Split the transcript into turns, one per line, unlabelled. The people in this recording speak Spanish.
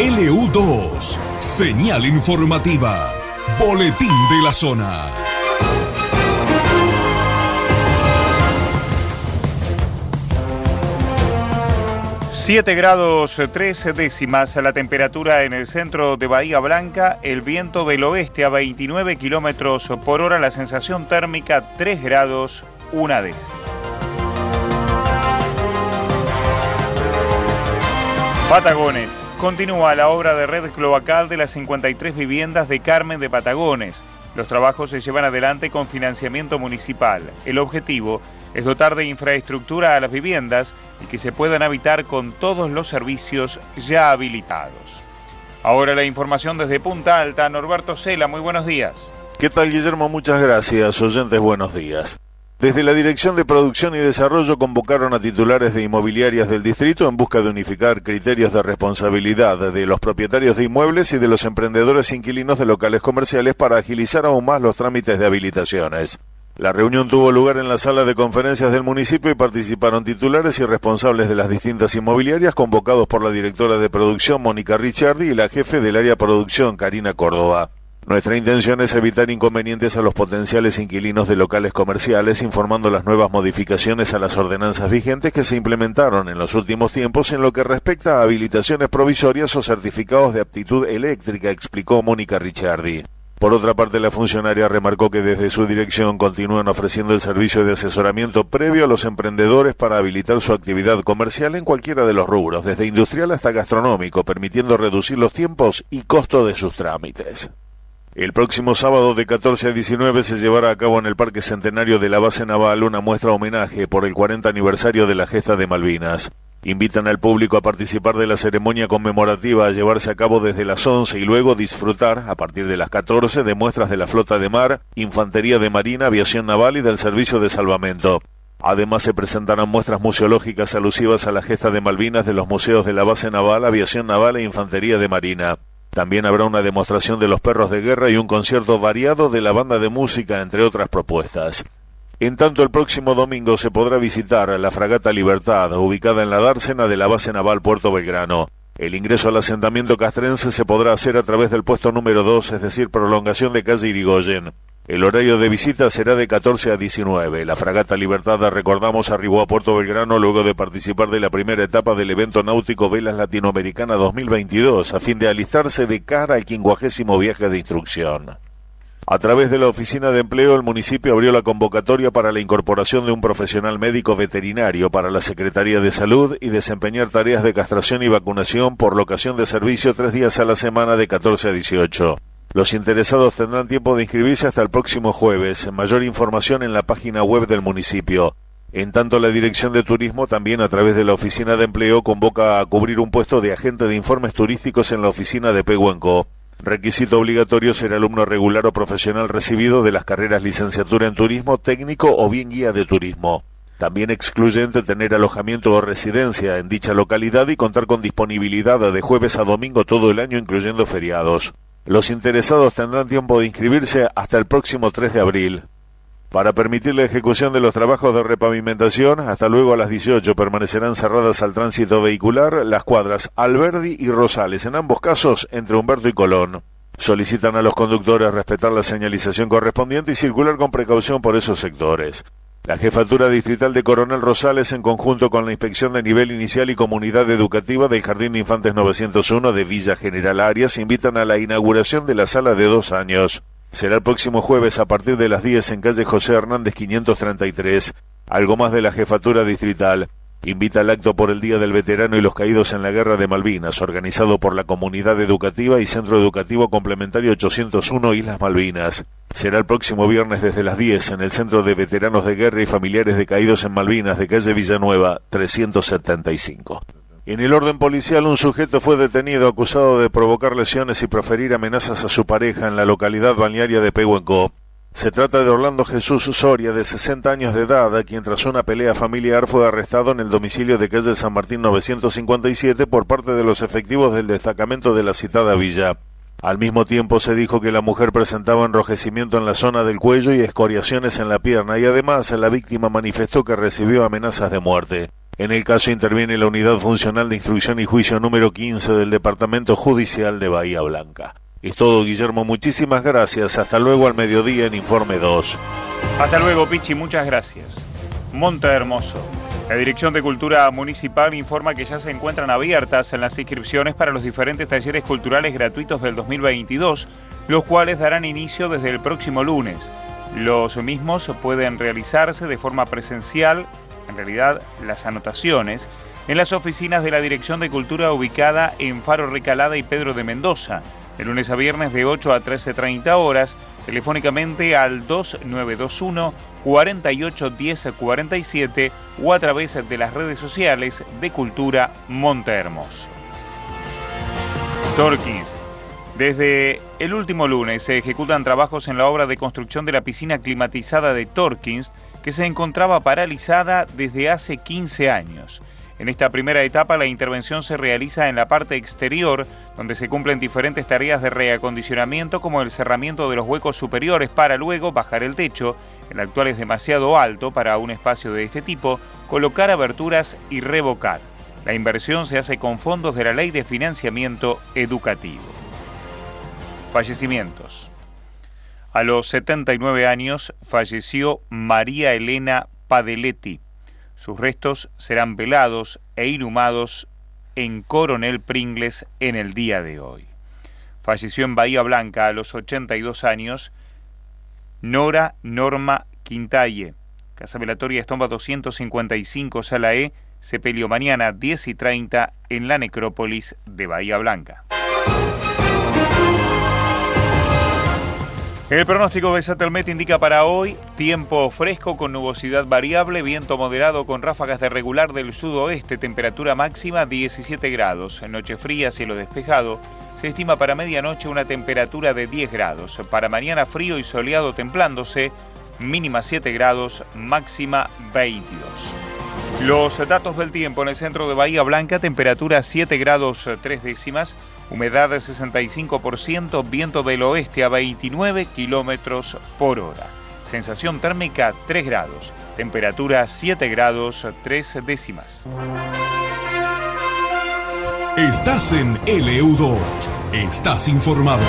LU2, señal informativa, boletín de la zona.
Siete grados tres décimas la temperatura en el centro de Bahía Blanca, el viento del oeste a 29 kilómetros por hora, la sensación térmica 3 grados una décima. Patagones. Continúa la obra de red cloacal de las 53 viviendas de Carmen de Patagones. Los trabajos se llevan adelante con financiamiento municipal. El objetivo es dotar de infraestructura a las viviendas y que se puedan habitar con todos los servicios ya habilitados. Ahora la información desde Punta Alta. Norberto Cela, muy buenos días.
¿Qué tal, Guillermo? Muchas gracias. Oyentes, buenos días. Desde la Dirección de Producción y Desarrollo convocaron a titulares de inmobiliarias del distrito en busca de unificar criterios de responsabilidad de los propietarios de inmuebles y de los emprendedores inquilinos de locales comerciales para agilizar aún más los trámites de habilitaciones. La reunión tuvo lugar en la sala de conferencias del municipio y participaron titulares y responsables de las distintas inmobiliarias convocados por la directora de producción Mónica Ricciardi y la jefe del área producción Karina Córdoba. Nuestra intención es evitar inconvenientes a los potenciales inquilinos de locales comerciales informando las nuevas modificaciones a las ordenanzas vigentes que se implementaron en los últimos tiempos en lo que respecta a habilitaciones provisorias o certificados de aptitud eléctrica, explicó Mónica Ricciardi. Por otra parte, la funcionaria remarcó que desde su dirección continúan ofreciendo el servicio de asesoramiento previo a los emprendedores para habilitar su actividad comercial en cualquiera de los rubros, desde industrial hasta gastronómico, permitiendo reducir los tiempos y costo de sus trámites. El próximo sábado de 14 a 19 se llevará a cabo en el Parque Centenario de la Base Naval una muestra homenaje por el 40 aniversario de la gesta de Malvinas. Invitan al público a participar de la ceremonia conmemorativa a llevarse a cabo desde las 11 y luego disfrutar, a partir de las 14, de muestras de la flota de mar, infantería de marina, aviación naval y del servicio de salvamento. Además se presentarán muestras museológicas alusivas a la gesta de Malvinas de los museos de la base naval, aviación naval e infantería de marina. También habrá una demostración de los perros de guerra y un concierto variado de la banda de música, entre otras propuestas. En tanto, el próximo domingo se podrá visitar la fragata Libertad, ubicada en la dársena de la base naval Puerto Belgrano. El ingreso al asentamiento castrense se podrá hacer a través del puesto número 2, es decir, prolongación de calle Irigoyen. El horario de visita será de 14 a 19. La fragata Libertad, recordamos, arribó a Puerto Belgrano luego de participar de la primera etapa del evento náutico Velas Latinoamericana 2022, a fin de alistarse de cara al quincuagésimo viaje de instrucción. A través de la Oficina de Empleo, el municipio abrió la convocatoria para la incorporación de un profesional médico veterinario para la Secretaría de Salud y desempeñar tareas de castración y vacunación por locación de servicio tres días a la semana de 14 a 18. Los interesados tendrán tiempo de inscribirse hasta el próximo jueves. Mayor información en la página web del municipio. En tanto, la Dirección de Turismo también a través de la Oficina de Empleo convoca a cubrir un puesto de agente de informes turísticos en la oficina de Pehuenco. Requisito obligatorio ser alumno regular o profesional recibido de las carreras licenciatura en turismo, técnico o bien guía de turismo. También excluyente tener alojamiento o residencia en dicha localidad y contar con disponibilidad de jueves a domingo todo el año incluyendo feriados. Los interesados tendrán tiempo de inscribirse hasta el próximo 3 de abril. Para permitir la ejecución de los trabajos de repavimentación, hasta luego a las 18 permanecerán cerradas al tránsito vehicular las cuadras Alberdi y Rosales, en ambos casos entre Humberto y Colón. Solicitan a los conductores respetar la señalización correspondiente y circular con precaución por esos sectores. La Jefatura Distrital de Coronel Rosales, en conjunto con la Inspección de Nivel Inicial y Comunidad Educativa del Jardín de Infantes 901 de Villa General Arias, invitan a la inauguración de la sala de dos años. Será el próximo jueves a partir de las 10 en calle José Hernández 533. Algo más de la Jefatura Distrital. invita al acto por el Día del Veterano y los Caídos en la Guerra de Malvinas, organizado por la Comunidad Educativa y Centro Educativo Complementario 801 Islas Malvinas. Será el próximo viernes desde las 10 en el Centro de Veteranos de Guerra y Familiares de Caídos en Malvinas de calle Villanueva 375. En el orden policial, un sujeto fue detenido acusado de provocar lesiones y proferir amenazas a su pareja en la localidad balnearia de Pehuenco. Se trata de Orlando Jesús Soria, de 60 años de edad, quien tras una pelea familiar fue arrestado en el domicilio de calle San Martín 957 por parte de los efectivos del destacamento de la citada villa. Al mismo tiempo se dijo que la mujer presentaba enrojecimiento en la zona del cuello y escoriaciones en la pierna y además la víctima manifestó que recibió amenazas de muerte. En el caso interviene la Unidad Funcional de Instrucción y Juicio número 15 del Departamento Judicial de Bahía Blanca. Es todo, Guillermo. Muchísimas gracias. Hasta luego al mediodía en Informe 2.
Hasta luego, Pichi. Muchas gracias. Monte Hermoso. La Dirección de Cultura Municipal informa que ya se encuentran abiertas en las inscripciones para los diferentes talleres culturales gratuitos del 2022, los cuales darán inicio desde el próximo lunes. Los mismos pueden realizarse de forma presencial, en realidad las anotaciones, en las oficinas de la Dirección de Cultura ubicada en Faro Recalada y Pedro de Mendoza de lunes a viernes de 8 a 13.30 horas, telefónicamente al 2921 48 47 o a través de las redes sociales de Cultura Monte Hermoso. Torquins. Desde el último lunes se ejecutan trabajos en la obra de construcción de la piscina climatizada de Torkins, que se encontraba paralizada desde hace 15 años. En esta primera etapa la intervención se realiza en la parte exterior, donde se cumplen diferentes tareas de reacondicionamiento como el cerramiento de los huecos superiores para luego bajar el techo, el actual es demasiado alto para un espacio de este tipo, colocar aberturas y revocar. La inversión se hace con fondos de la Ley de Financiamiento Educativo. Fallecimientos. A los 79 años falleció María Elena Padeletti sus restos serán velados e inhumados en Coronel Pringles en el día de hoy. Falleció en Bahía Blanca a los 82 años Nora Norma Quintalle. Casa Velatoria Estomba 255, Sala E, sepelio mañana 10 y 30 en la necrópolis de Bahía Blanca. El pronóstico de Satelmet indica para hoy tiempo fresco con nubosidad variable, viento moderado con ráfagas de regular del sudoeste, temperatura máxima 17 grados, noche fría, cielo despejado. Se estima para medianoche una temperatura de 10 grados, para mañana frío y soleado templándose, mínima 7 grados, máxima 22. Los datos del tiempo en el centro de Bahía Blanca, temperatura 7 grados 3 décimas, humedad de 65%, viento del oeste a 29 kilómetros por hora. Sensación térmica 3 grados, temperatura 7 grados 3 décimas.
Estás en LU2, estás informado.